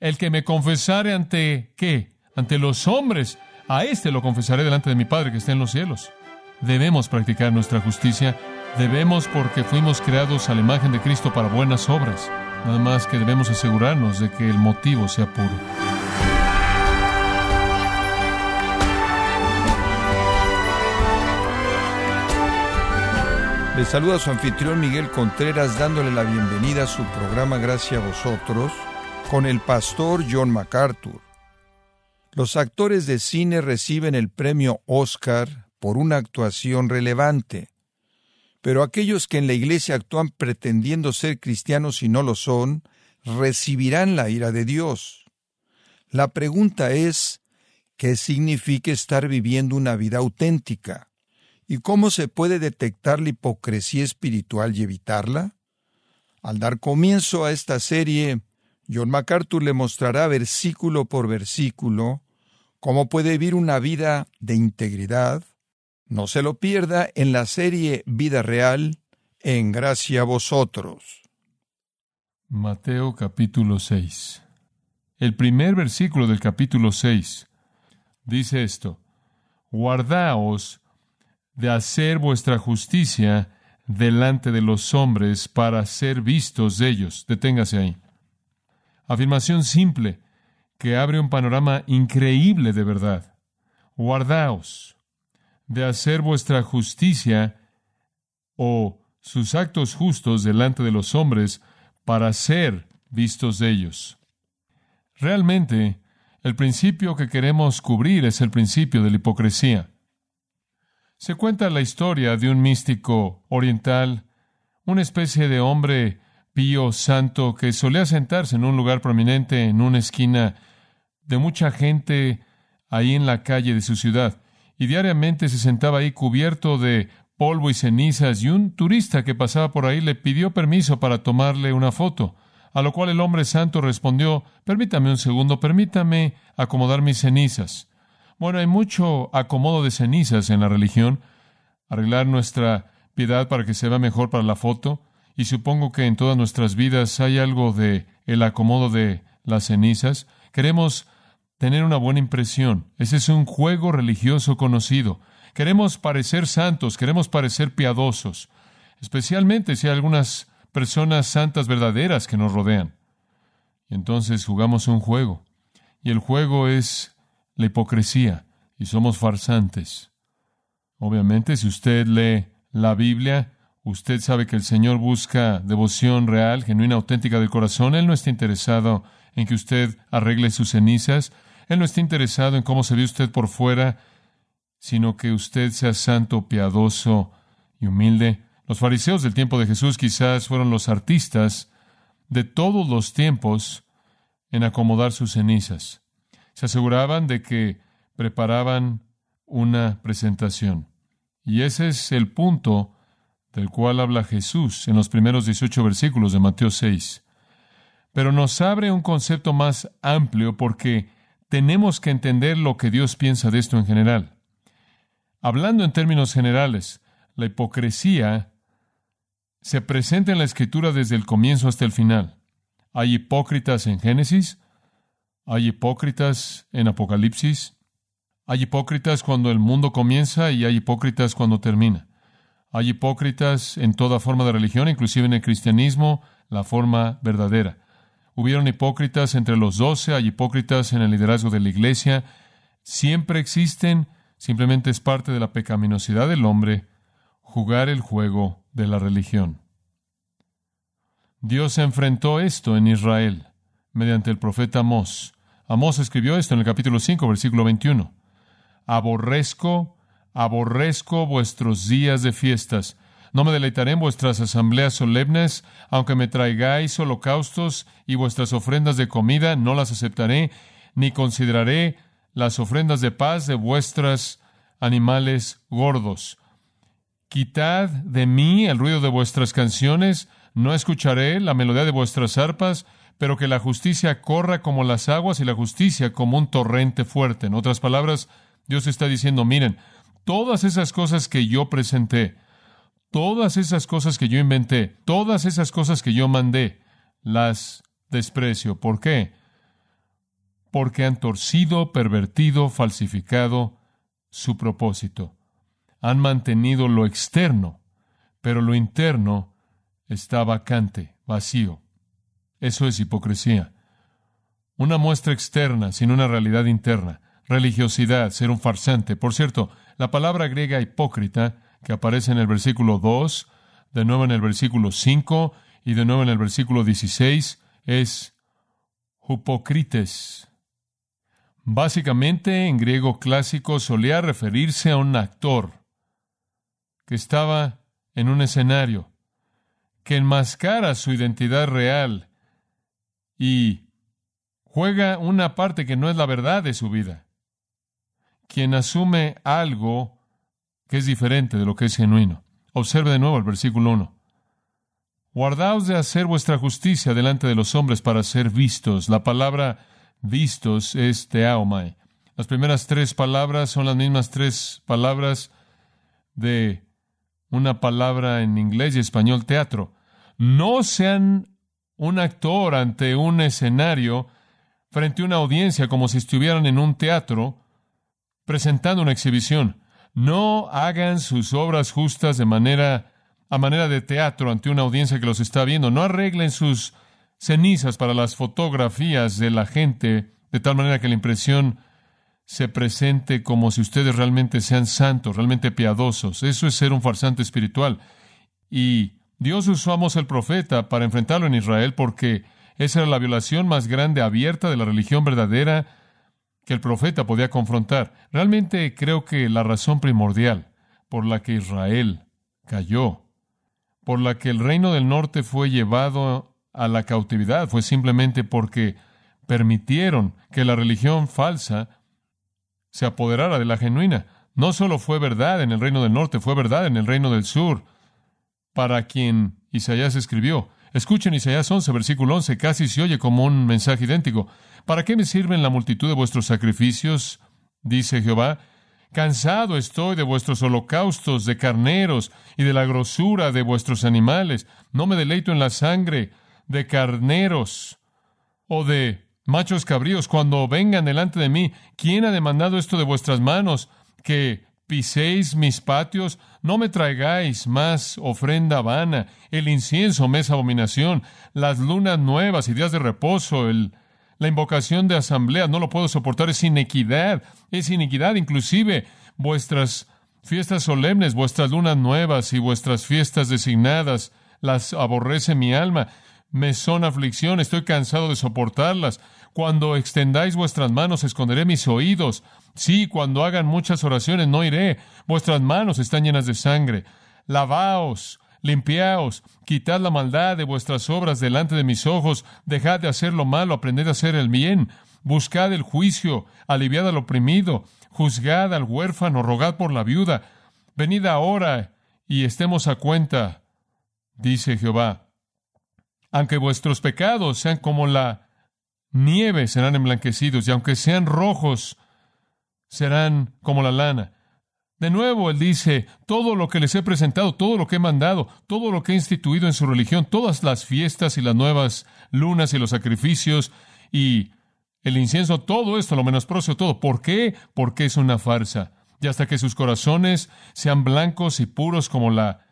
El que me confesare ante qué? Ante los hombres. A éste lo confesaré delante de mi Padre que está en los cielos. Debemos practicar nuestra justicia. Debemos porque fuimos creados a la imagen de Cristo para buenas obras. Nada más que debemos asegurarnos de que el motivo sea puro. Le saluda su anfitrión Miguel Contreras dándole la bienvenida a su programa Gracias a vosotros con el pastor John MacArthur. Los actores de cine reciben el premio Oscar por una actuación relevante, pero aquellos que en la iglesia actúan pretendiendo ser cristianos y no lo son, recibirán la ira de Dios. La pregunta es, ¿qué significa estar viviendo una vida auténtica? ¿Y cómo se puede detectar la hipocresía espiritual y evitarla? Al dar comienzo a esta serie, John MacArthur le mostrará versículo por versículo cómo puede vivir una vida de integridad. No se lo pierda en la serie Vida Real, en gracia a vosotros. Mateo capítulo 6. El primer versículo del capítulo 6 dice esto, Guardaos de hacer vuestra justicia delante de los hombres para ser vistos de ellos. Deténgase ahí. Afirmación simple que abre un panorama increíble de verdad. Guardaos de hacer vuestra justicia o sus actos justos delante de los hombres para ser vistos de ellos. Realmente, el principio que queremos cubrir es el principio de la hipocresía. Se cuenta la historia de un místico oriental, una especie de hombre santo que solía sentarse en un lugar prominente en una esquina de mucha gente ahí en la calle de su ciudad, y diariamente se sentaba ahí cubierto de polvo y cenizas, y un turista que pasaba por ahí le pidió permiso para tomarle una foto, a lo cual el hombre santo respondió Permítame un segundo, permítame acomodar mis cenizas. Bueno, hay mucho acomodo de cenizas en la religión, arreglar nuestra piedad para que se vea mejor para la foto, y supongo que en todas nuestras vidas hay algo de el acomodo de las cenizas. Queremos tener una buena impresión. Ese es un juego religioso conocido. Queremos parecer santos, queremos parecer piadosos, especialmente si hay algunas personas santas verdaderas que nos rodean. Y entonces jugamos un juego. Y el juego es la hipocresía y somos farsantes. Obviamente, si usted lee la Biblia, usted sabe que el Señor busca devoción real, genuina, auténtica del corazón. Él no está interesado en que usted arregle sus cenizas. Él no está interesado en cómo se ve usted por fuera, sino que usted sea santo, piadoso y humilde. Los fariseos del tiempo de Jesús quizás fueron los artistas de todos los tiempos en acomodar sus cenizas. Se aseguraban de que preparaban una presentación. Y ese es el punto del cual habla Jesús en los primeros 18 versículos de Mateo 6. Pero nos abre un concepto más amplio porque tenemos que entender lo que Dios piensa de esto en general. Hablando en términos generales, la hipocresía se presenta en la escritura desde el comienzo hasta el final. Hay hipócritas en Génesis, hay hipócritas en Apocalipsis. Hay hipócritas cuando el mundo comienza y hay hipócritas cuando termina. Hay hipócritas en toda forma de religión, inclusive en el cristianismo, la forma verdadera. Hubieron hipócritas entre los doce, hay hipócritas en el liderazgo de la iglesia. Siempre existen, simplemente es parte de la pecaminosidad del hombre jugar el juego de la religión. Dios enfrentó esto en Israel mediante el profeta Amós. Amós escribió esto en el capítulo 5, versículo 21. Aborrezco, aborrezco vuestros días de fiestas. No me deleitaré en vuestras asambleas solemnes, aunque me traigáis holocaustos y vuestras ofrendas de comida, no las aceptaré, ni consideraré las ofrendas de paz de vuestros animales gordos. Quitad de mí el ruido de vuestras canciones, no escucharé la melodía de vuestras arpas, pero que la justicia corra como las aguas y la justicia como un torrente fuerte. En otras palabras, Dios está diciendo, miren, todas esas cosas que yo presenté, todas esas cosas que yo inventé, todas esas cosas que yo mandé, las desprecio. ¿Por qué? porque han torcido, pervertido, falsificado su propósito. Han mantenido lo externo, pero lo interno está vacante, vacío. Eso es hipocresía. Una muestra externa sin una realidad interna. Religiosidad, ser un farsante. Por cierto, la palabra griega hipócrita, que aparece en el versículo 2, de nuevo en el versículo 5 y de nuevo en el versículo 16, es hupocrites. Básicamente, en griego clásico solía referirse a un actor que estaba en un escenario, que enmascara su identidad real y juega una parte que no es la verdad de su vida, quien asume algo que es diferente de lo que es genuino. Observe de nuevo el versículo 1. Guardaos de hacer vuestra justicia delante de los hombres para ser vistos. La palabra vistos es teaomai. Las primeras tres palabras son las mismas tres palabras de una palabra en inglés y español teatro. No sean un actor ante un escenario frente a una audiencia como si estuvieran en un teatro presentando una exhibición. No hagan sus obras justas de manera a manera de teatro ante una audiencia que los está viendo. No arreglen sus cenizas para las fotografías de la gente de tal manera que la impresión se presente como si ustedes realmente sean santos, realmente piadosos. Eso es ser un farsante espiritual. Y Dios usó a Moshe el profeta para enfrentarlo en Israel porque esa era la violación más grande abierta de la religión verdadera que el profeta podía confrontar. Realmente creo que la razón primordial por la que Israel cayó, por la que el reino del norte fue llevado a la cautividad, fue simplemente porque permitieron que la religión falsa se apoderara de la genuina. No solo fue verdad en el reino del norte, fue verdad en el reino del sur, para quien Isaías escribió. Escuchen Isaías 11, versículo 11, casi se oye como un mensaje idéntico. ¿Para qué me sirven la multitud de vuestros sacrificios? dice Jehová. Cansado estoy de vuestros holocaustos de carneros y de la grosura de vuestros animales. No me deleito en la sangre de carneros o de Machos cabríos, cuando vengan delante de mí, ¿quién ha demandado esto de vuestras manos? Que piséis mis patios, no me traigáis más ofrenda vana, el incienso me es abominación, las lunas nuevas y días de reposo, el, la invocación de asamblea, no lo puedo soportar, es iniquidad, es iniquidad, inclusive vuestras fiestas solemnes, vuestras lunas nuevas y vuestras fiestas designadas, las aborrece mi alma me son aflicción, estoy cansado de soportarlas. Cuando extendáis vuestras manos, esconderé mis oídos. Sí, cuando hagan muchas oraciones, no iré. Vuestras manos están llenas de sangre. Lavaos, limpiaos, quitad la maldad de vuestras obras delante de mis ojos, dejad de hacer lo malo, aprended a hacer el bien. Buscad el juicio, aliviad al oprimido, juzgad al huérfano, rogad por la viuda. Venid ahora y estemos a cuenta, dice Jehová. Aunque vuestros pecados sean como la nieve, serán emblanquecidos, y aunque sean rojos, serán como la lana. De nuevo, él dice, todo lo que les he presentado, todo lo que he mandado, todo lo que he instituido en su religión, todas las fiestas y las nuevas lunas y los sacrificios y el incienso, todo esto lo menosprecio todo. ¿Por qué? Porque es una farsa. Y hasta que sus corazones sean blancos y puros como la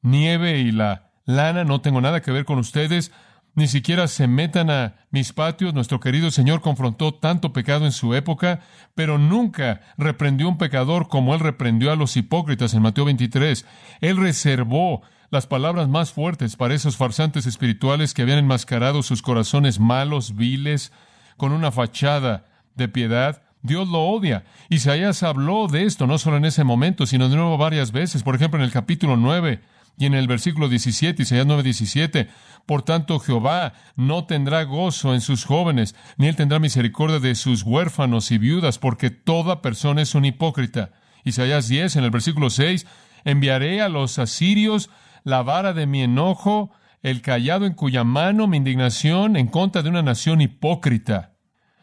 nieve y la lana, no tengo nada que ver con ustedes, ni siquiera se metan a mis patios. Nuestro querido Señor confrontó tanto pecado en su época, pero nunca reprendió un pecador como Él reprendió a los hipócritas en Mateo 23. Él reservó las palabras más fuertes para esos farsantes espirituales que habían enmascarado sus corazones malos, viles, con una fachada de piedad. Dios lo odia. Isaías habló de esto no solo en ese momento, sino de nuevo varias veces. Por ejemplo, en el capítulo 9 y en el versículo 17, Isaías 9, 17, por tanto Jehová no tendrá gozo en sus jóvenes, ni él tendrá misericordia de sus huérfanos y viudas, porque toda persona es un hipócrita. Isaías 10, en el versículo 6, enviaré a los asirios la vara de mi enojo, el callado en cuya mano mi indignación en contra de una nación hipócrita.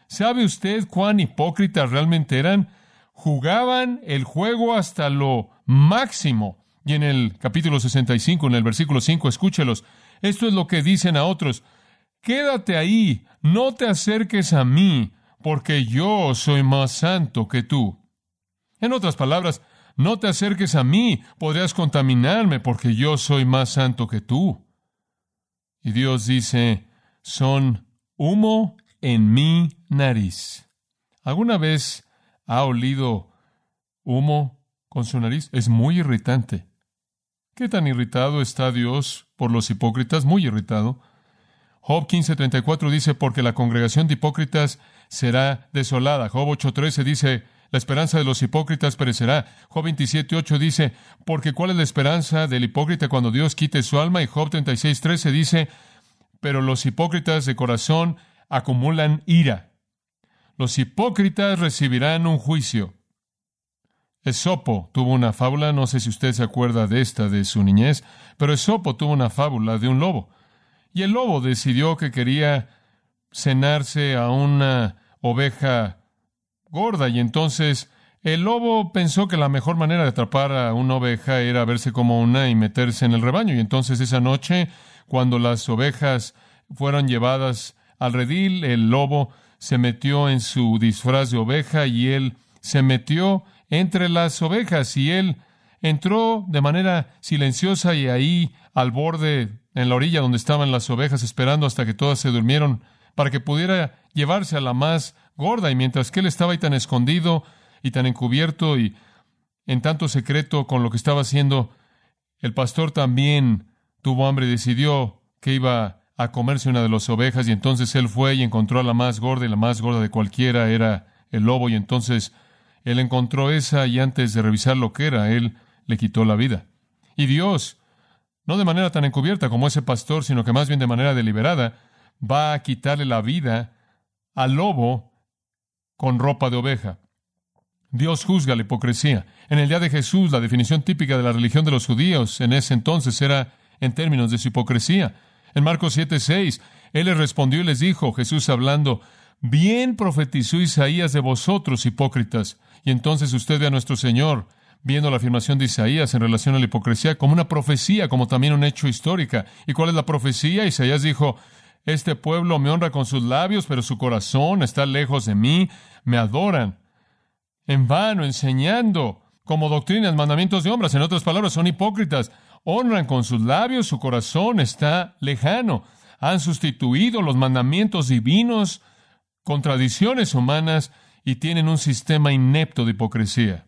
¿Sabe usted cuán hipócritas realmente eran? Jugaban el juego hasta lo máximo y en el capítulo 65, en el versículo 5, escúchelos. Esto es lo que dicen a otros. Quédate ahí, no te acerques a mí, porque yo soy más santo que tú. En otras palabras, no te acerques a mí, podrías contaminarme porque yo soy más santo que tú. Y Dios dice, son humo en mi nariz. ¿Alguna vez ha olido humo con su nariz? Es muy irritante. ¿Qué tan irritado está Dios por los hipócritas? Muy irritado. Job 15:34 dice, porque la congregación de hipócritas será desolada. Job 8:13 dice, la esperanza de los hipócritas perecerá. Job 27.8 dice, porque ¿cuál es la esperanza del hipócrita cuando Dios quite su alma? Y Job 36.13 dice, pero los hipócritas de corazón acumulan ira. Los hipócritas recibirán un juicio. Esopo tuvo una fábula, no sé si usted se acuerda de esta de su niñez, pero Esopo tuvo una fábula de un lobo. Y el lobo decidió que quería cenarse a una oveja gorda y entonces el lobo pensó que la mejor manera de atrapar a una oveja era verse como una y meterse en el rebaño. Y entonces esa noche, cuando las ovejas fueron llevadas al redil, el lobo se metió en su disfraz de oveja y él se metió entre las ovejas y él entró de manera silenciosa y ahí al borde, en la orilla donde estaban las ovejas, esperando hasta que todas se durmieron, para que pudiera llevarse a la más gorda, y mientras que él estaba ahí tan escondido y tan encubierto y en tanto secreto con lo que estaba haciendo, el pastor también tuvo hambre y decidió que iba a comerse una de las ovejas, y entonces él fue y encontró a la más gorda, y la más gorda de cualquiera era el lobo, y entonces él encontró esa, y antes de revisar lo que era, él le quitó la vida. Y Dios, no de manera tan encubierta como ese pastor, sino que más bien de manera deliberada, va a quitarle la vida al lobo con ropa de oveja. Dios juzga la hipocresía. En el día de Jesús, la definición típica de la religión de los judíos en ese entonces era en términos de su hipocresía. En Marcos 7:6, Él les respondió y les dijo, Jesús hablando, bien profetizó Isaías de vosotros, hipócritas. Y entonces usted ve a nuestro Señor viendo la afirmación de Isaías en relación a la hipocresía como una profecía, como también un hecho histórica. ¿Y cuál es la profecía? Isaías dijo, este pueblo me honra con sus labios, pero su corazón está lejos de mí. Me adoran en vano, enseñando como doctrinas, mandamientos de hombres. En otras palabras, son hipócritas. Honran con sus labios, su corazón está lejano. Han sustituido los mandamientos divinos con tradiciones humanas y tienen un sistema inepto de hipocresía.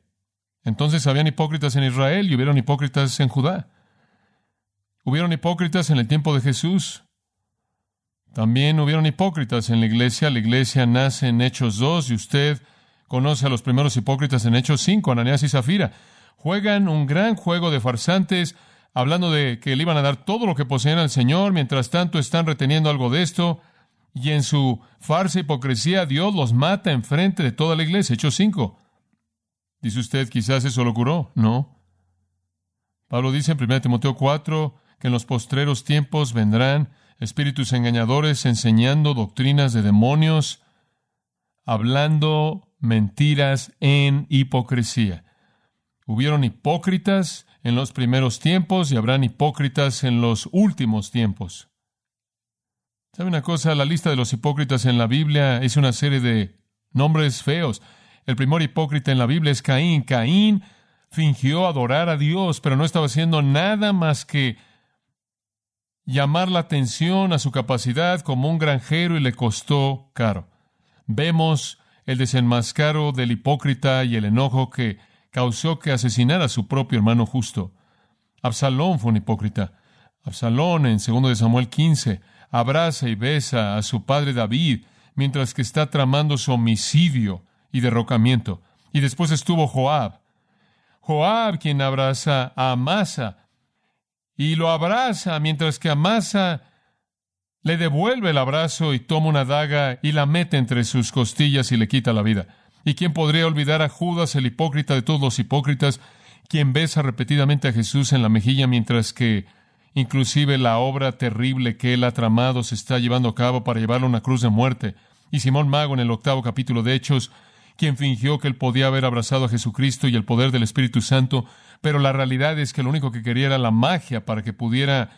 Entonces habían hipócritas en Israel y hubieron hipócritas en Judá. Hubieron hipócritas en el tiempo de Jesús. También hubieron hipócritas en la iglesia. La iglesia nace en Hechos 2 y usted conoce a los primeros hipócritas en Hechos 5, Ananías y Zafira. Juegan un gran juego de farsantes, hablando de que le iban a dar todo lo que poseen al Señor, mientras tanto están reteniendo algo de esto, y en su farsa hipocresía Dios los mata enfrente de toda la iglesia. Hechos 5. Dice usted, quizás eso lo curó. No. Pablo dice en 1 Timoteo 4 que en los postreros tiempos vendrán espíritus engañadores enseñando doctrinas de demonios, hablando mentiras en hipocresía. Hubieron hipócritas en los primeros tiempos y habrán hipócritas en los últimos tiempos. ¿Sabe una cosa? La lista de los hipócritas en la Biblia es una serie de nombres feos. El primer hipócrita en la Biblia es Caín. Caín fingió adorar a Dios, pero no estaba haciendo nada más que llamar la atención a su capacidad como un granjero y le costó caro. Vemos el desenmascaro del hipócrita y el enojo que causó que asesinara a su propio hermano justo. Absalón fue un hipócrita. Absalón en 2 de Samuel 15 abraza y besa a su padre David mientras que está tramando su homicidio y derrocamiento. Y después estuvo Joab. Joab quien abraza a Amasa y lo abraza mientras que Amasa le devuelve el abrazo y toma una daga y la mete entre sus costillas y le quita la vida. ¿Y quién podría olvidar a Judas, el hipócrita de todos los hipócritas, quien besa repetidamente a Jesús en la mejilla mientras que inclusive la obra terrible que él ha tramado se está llevando a cabo para llevarlo a una cruz de muerte? Y Simón Mago en el octavo capítulo de Hechos, quien fingió que él podía haber abrazado a Jesucristo y el poder del Espíritu Santo, pero la realidad es que lo único que quería era la magia para que pudiera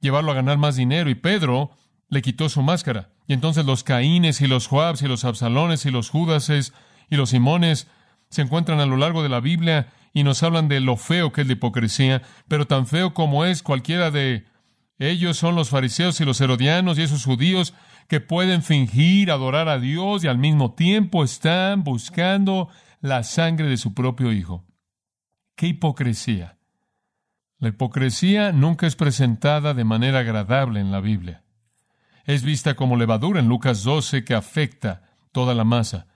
llevarlo a ganar más dinero. Y Pedro le quitó su máscara. Y entonces los Caínes y los Joabs y los Absalones y los Judases y los Simones se encuentran a lo largo de la Biblia y nos hablan de lo feo que es la hipocresía, pero tan feo como es cualquiera de ellos son los fariseos y los herodianos y esos judíos que pueden fingir adorar a Dios y al mismo tiempo están buscando la sangre de su propio Hijo. ¡Qué hipocresía! La hipocresía nunca es presentada de manera agradable en la Biblia. Es vista como levadura en Lucas 12 que afecta toda la masa.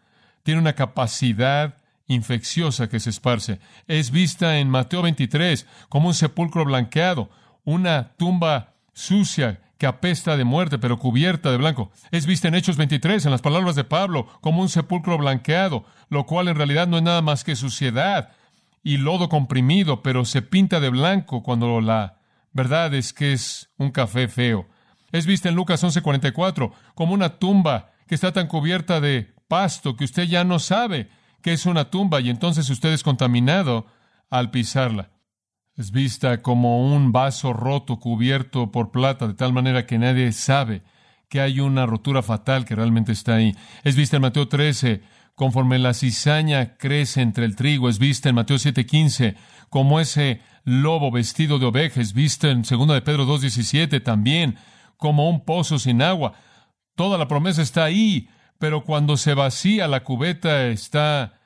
Tiene una capacidad infecciosa que se esparce. Es vista en Mateo 23 como un sepulcro blanqueado, una tumba sucia que apesta de muerte, pero cubierta de blanco. Es vista en Hechos 23, en las palabras de Pablo, como un sepulcro blanqueado, lo cual en realidad no es nada más que suciedad y lodo comprimido, pero se pinta de blanco cuando la verdad es que es un café feo. Es vista en Lucas 11:44 como una tumba que está tan cubierta de pasto que usted ya no sabe que es una tumba y entonces usted es contaminado al pisarla. Es vista como un vaso roto cubierto por plata, de tal manera que nadie sabe que hay una rotura fatal que realmente está ahí. Es vista en Mateo 13, conforme la cizaña crece entre el trigo. Es vista en Mateo 7:15, como ese lobo vestido de oveja. Es vista en 2 de Pedro 2:17 también, como un pozo sin agua. Toda la promesa está ahí, pero cuando se vacía la cubeta está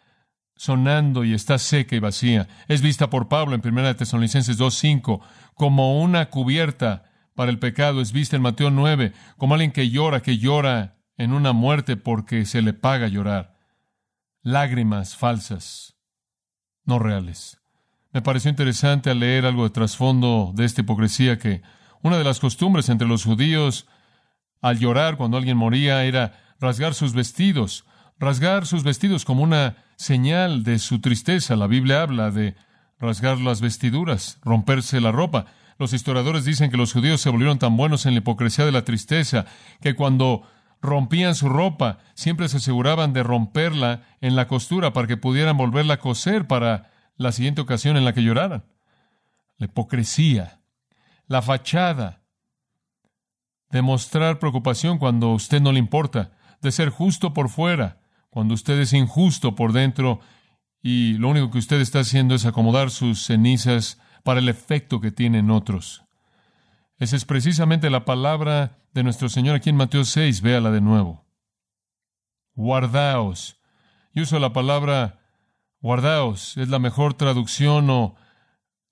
sonando y está seca y vacía. Es vista por Pablo en 1 Tesalonicenses 2.5 como una cubierta para el pecado. Es vista en Mateo 9 como alguien que llora, que llora en una muerte porque se le paga llorar. Lágrimas falsas, no reales. Me pareció interesante al leer algo de trasfondo de esta hipocresía que una de las costumbres entre los judíos al llorar cuando alguien moría era rasgar sus vestidos, rasgar sus vestidos como una señal de su tristeza. La Biblia habla de rasgar las vestiduras, romperse la ropa. Los historiadores dicen que los judíos se volvieron tan buenos en la hipocresía de la tristeza que cuando rompían su ropa siempre se aseguraban de romperla en la costura para que pudieran volverla a coser para la siguiente ocasión en la que lloraran. La hipocresía, la fachada, de mostrar preocupación cuando a usted no le importa, de ser justo por fuera, cuando usted es injusto por dentro y lo único que usted está haciendo es acomodar sus cenizas para el efecto que tienen otros. Esa es precisamente la palabra de nuestro Señor aquí en Mateo 6, véala de nuevo. Guardaos. Y uso la palabra guardaos, es la mejor traducción o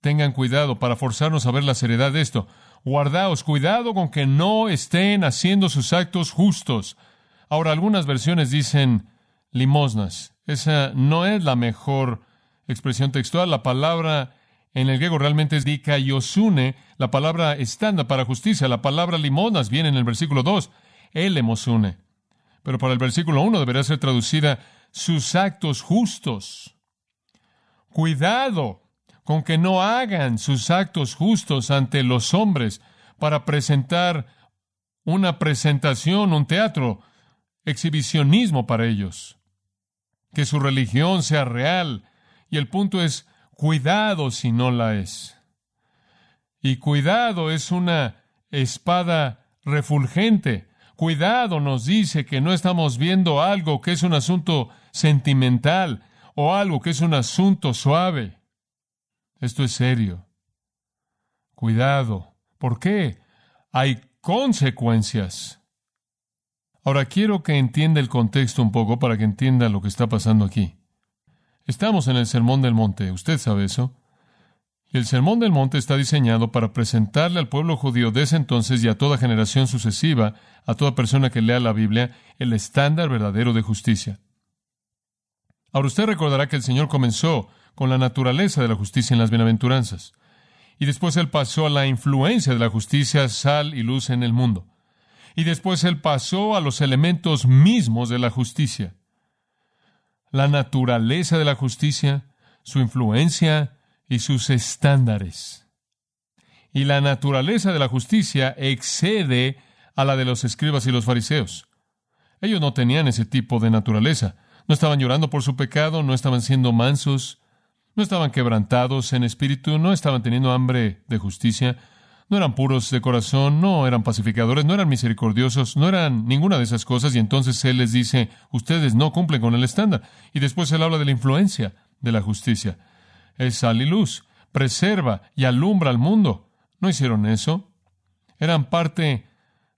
tengan cuidado para forzarnos a ver la seriedad de esto. Guardaos, cuidado con que no estén haciendo sus actos justos. Ahora, algunas versiones dicen limosnas. Esa no es la mejor expresión textual. La palabra en el griego realmente es dikaiosune, la palabra estándar para justicia. La palabra limosnas viene en el versículo 2, elemosune. Pero para el versículo 1 debería ser traducida sus actos justos. Cuidado con que no hagan sus actos justos ante los hombres para presentar una presentación, un teatro, exhibicionismo para ellos que su religión sea real. Y el punto es, cuidado si no la es. Y cuidado es una espada refulgente. Cuidado nos dice que no estamos viendo algo que es un asunto sentimental o algo que es un asunto suave. Esto es serio. Cuidado. ¿Por qué? Hay consecuencias. Ahora quiero que entienda el contexto un poco para que entienda lo que está pasando aquí. Estamos en el Sermón del Monte, usted sabe eso. Y el Sermón del Monte está diseñado para presentarle al pueblo judío de ese entonces y a toda generación sucesiva, a toda persona que lea la Biblia, el estándar verdadero de justicia. Ahora usted recordará que el Señor comenzó con la naturaleza de la justicia en las bienaventuranzas, y después Él pasó a la influencia de la justicia, sal y luz en el mundo y después él pasó a los elementos mismos de la justicia. La naturaleza de la justicia, su influencia y sus estándares. Y la naturaleza de la justicia excede a la de los escribas y los fariseos. Ellos no tenían ese tipo de naturaleza. No estaban llorando por su pecado, no estaban siendo mansos, no estaban quebrantados en espíritu, no estaban teniendo hambre de justicia, no eran puros de corazón, no eran pacificadores, no eran misericordiosos, no eran ninguna de esas cosas, y entonces Él les dice, ustedes no cumplen con el estándar. Y después Él habla de la influencia de la justicia. Es sal y luz, preserva y alumbra al mundo. ¿No hicieron eso? Eran parte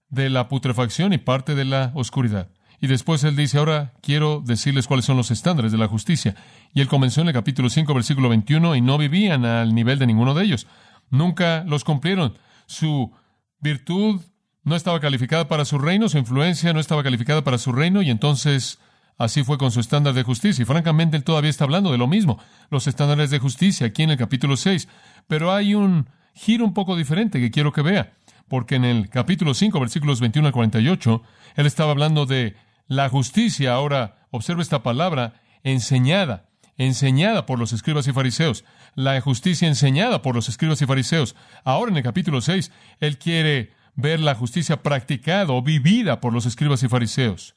de la putrefacción y parte de la oscuridad. Y después él dice, ahora quiero decirles cuáles son los estándares de la justicia. Y él comenzó en el capítulo 5, versículo 21, y no vivían al nivel de ninguno de ellos. Nunca los cumplieron. Su virtud no estaba calificada para su reino, su influencia no estaba calificada para su reino, y entonces así fue con su estándar de justicia. Y francamente él todavía está hablando de lo mismo, los estándares de justicia, aquí en el capítulo 6. Pero hay un giro un poco diferente que quiero que vea porque en el capítulo 5, versículos 21 al 48, él estaba hablando de la justicia. Ahora, observa esta palabra, enseñada, enseñada por los escribas y fariseos. La justicia enseñada por los escribas y fariseos. Ahora, en el capítulo 6, él quiere ver la justicia practicada o vivida por los escribas y fariseos.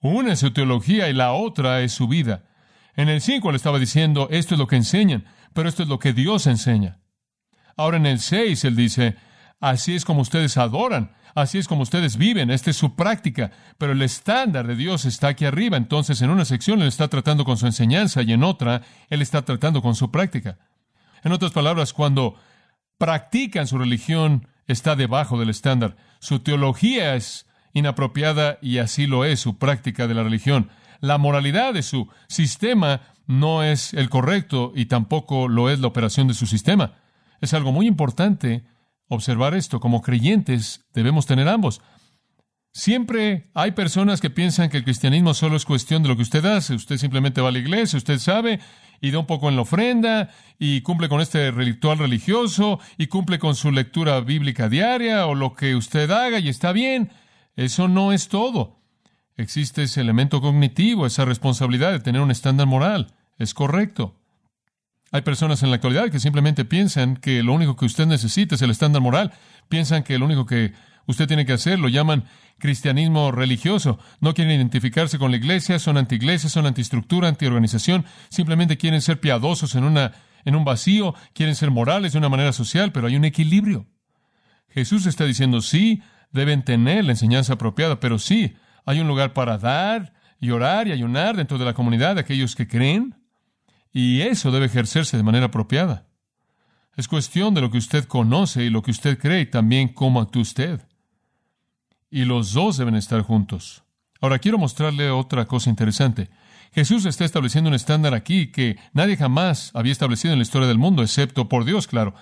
Una es su teología y la otra es su vida. En el 5 le estaba diciendo, esto es lo que enseñan, pero esto es lo que Dios enseña. Ahora en el 6 él dice, Así es como ustedes adoran, así es como ustedes viven, esta es su práctica, pero el estándar de Dios está aquí arriba, entonces en una sección Él está tratando con su enseñanza y en otra Él está tratando con su práctica. En otras palabras, cuando practican su religión, está debajo del estándar. Su teología es inapropiada y así lo es su práctica de la religión. La moralidad de su sistema no es el correcto y tampoco lo es la operación de su sistema. Es algo muy importante observar esto. Como creyentes debemos tener ambos. Siempre hay personas que piensan que el cristianismo solo es cuestión de lo que usted hace. Usted simplemente va a la iglesia, usted sabe, y da un poco en la ofrenda, y cumple con este ritual religioso, y cumple con su lectura bíblica diaria, o lo que usted haga, y está bien. Eso no es todo. Existe ese elemento cognitivo, esa responsabilidad de tener un estándar moral. Es correcto. Hay personas en la actualidad que simplemente piensan que lo único que usted necesita es el estándar moral. Piensan que lo único que usted tiene que hacer lo llaman cristianismo religioso. No quieren identificarse con la iglesia, son anti-iglesia, son antistructura, antiorganización. Simplemente quieren ser piadosos en, una, en un vacío, quieren ser morales de una manera social, pero hay un equilibrio. Jesús está diciendo, sí, deben tener la enseñanza apropiada, pero sí, hay un lugar para dar y orar y ayunar dentro de la comunidad de aquellos que creen y eso debe ejercerse de manera apropiada. Es cuestión de lo que usted conoce y lo que usted cree y también cómo actúa usted. Y los dos deben estar juntos. Ahora quiero mostrarle otra cosa interesante. Jesús está estableciendo un estándar aquí que nadie jamás había establecido en la historia del mundo, excepto por Dios, claro.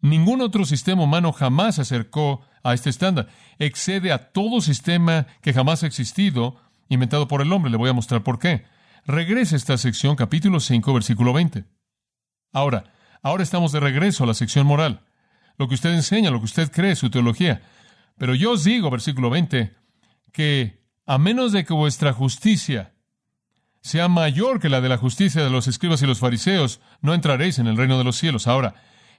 Ningún otro sistema humano jamás se acercó a este estándar. Excede a todo sistema que jamás ha existido, inventado por el hombre. Le voy a mostrar por qué. Regrese a esta sección, capítulo 5, versículo 20. Ahora, ahora estamos de regreso a la sección moral. Lo que usted enseña, lo que usted cree, su teología. Pero yo os digo, versículo 20, que a menos de que vuestra justicia sea mayor que la de la justicia de los escribas y los fariseos, no entraréis en el reino de los cielos. Ahora,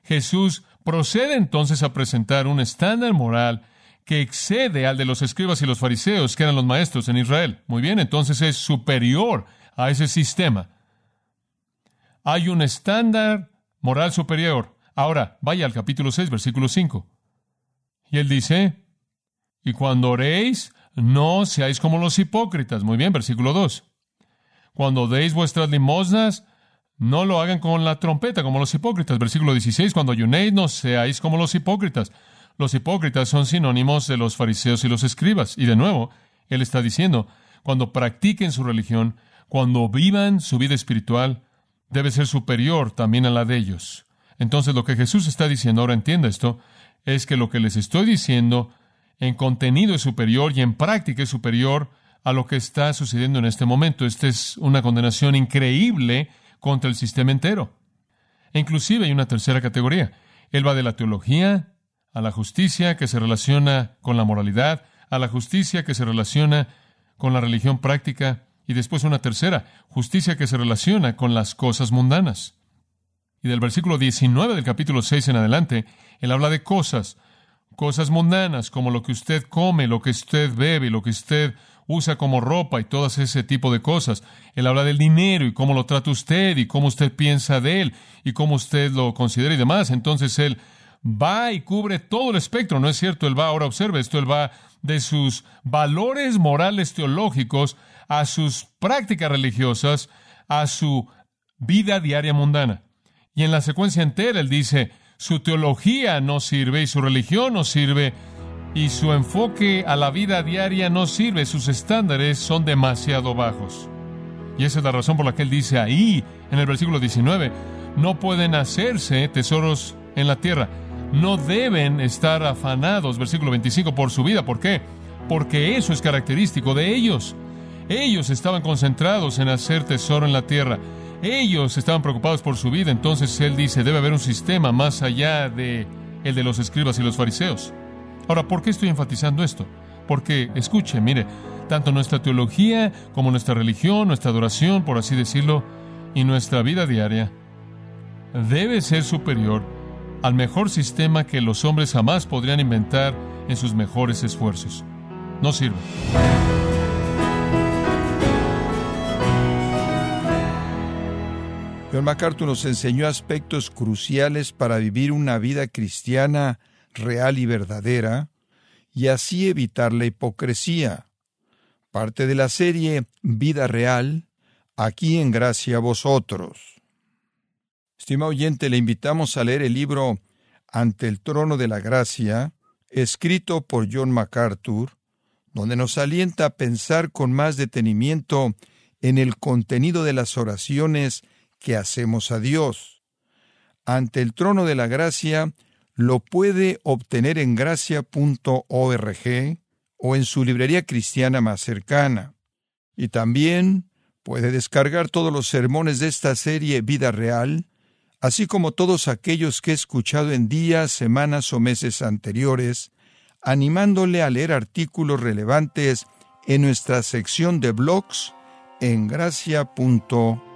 Jesús procede entonces a presentar un estándar moral que excede al de los escribas y los fariseos, que eran los maestros en Israel. Muy bien, entonces es superior a ese sistema. Hay un estándar moral superior. Ahora, vaya al capítulo 6, versículo 5. Y él dice, y cuando oréis, no seáis como los hipócritas. Muy bien, versículo 2. Cuando deis vuestras limosnas, no lo hagan con la trompeta como los hipócritas. Versículo 16. Cuando ayunéis, no seáis como los hipócritas. Los hipócritas son sinónimos de los fariseos y los escribas. Y de nuevo, él está diciendo, cuando practiquen su religión, cuando vivan su vida espiritual, debe ser superior también a la de ellos. Entonces lo que Jesús está diciendo, ahora entienda esto, es que lo que les estoy diciendo en contenido es superior y en práctica es superior a lo que está sucediendo en este momento. Esta es una condenación increíble contra el sistema entero. E inclusive hay una tercera categoría. Él va de la teología a la justicia que se relaciona con la moralidad, a la justicia que se relaciona con la religión práctica y después una tercera, justicia que se relaciona con las cosas mundanas. Y del versículo 19 del capítulo 6 en adelante, él habla de cosas, cosas mundanas, como lo que usted come, lo que usted bebe, lo que usted usa como ropa y todo ese tipo de cosas. Él habla del dinero y cómo lo trata usted y cómo usted piensa de él y cómo usted lo considera y demás. Entonces él va y cubre todo el espectro, ¿no es cierto? Él va, ahora observe esto, él va de sus valores morales teológicos a sus prácticas religiosas, a su vida diaria mundana. Y en la secuencia entera él dice, su teología no sirve y su religión no sirve y su enfoque a la vida diaria no sirve, sus estándares son demasiado bajos. Y esa es la razón por la que él dice ahí, en el versículo 19, no pueden hacerse tesoros en la tierra, no deben estar afanados, versículo 25, por su vida. ¿Por qué? Porque eso es característico de ellos. Ellos estaban concentrados en hacer tesoro en la tierra. Ellos estaban preocupados por su vida. Entonces él dice, debe haber un sistema más allá de el de los escribas y los fariseos. Ahora, ¿por qué estoy enfatizando esto? Porque, escuche, mire, tanto nuestra teología como nuestra religión, nuestra adoración, por así decirlo, y nuestra vida diaria, debe ser superior al mejor sistema que los hombres jamás podrían inventar en sus mejores esfuerzos. No sirve. John MacArthur nos enseñó aspectos cruciales para vivir una vida cristiana real y verdadera, y así evitar la hipocresía. Parte de la serie Vida Real, aquí en Gracia Vosotros. Estima oyente, le invitamos a leer el libro Ante el Trono de la Gracia, escrito por John MacArthur, donde nos alienta a pensar con más detenimiento en el contenido de las oraciones que hacemos a Dios. Ante el trono de la gracia lo puede obtener en gracia.org o en su librería cristiana más cercana. Y también puede descargar todos los sermones de esta serie Vida Real, así como todos aquellos que he escuchado en días, semanas o meses anteriores, animándole a leer artículos relevantes en nuestra sección de blogs en gracia.org.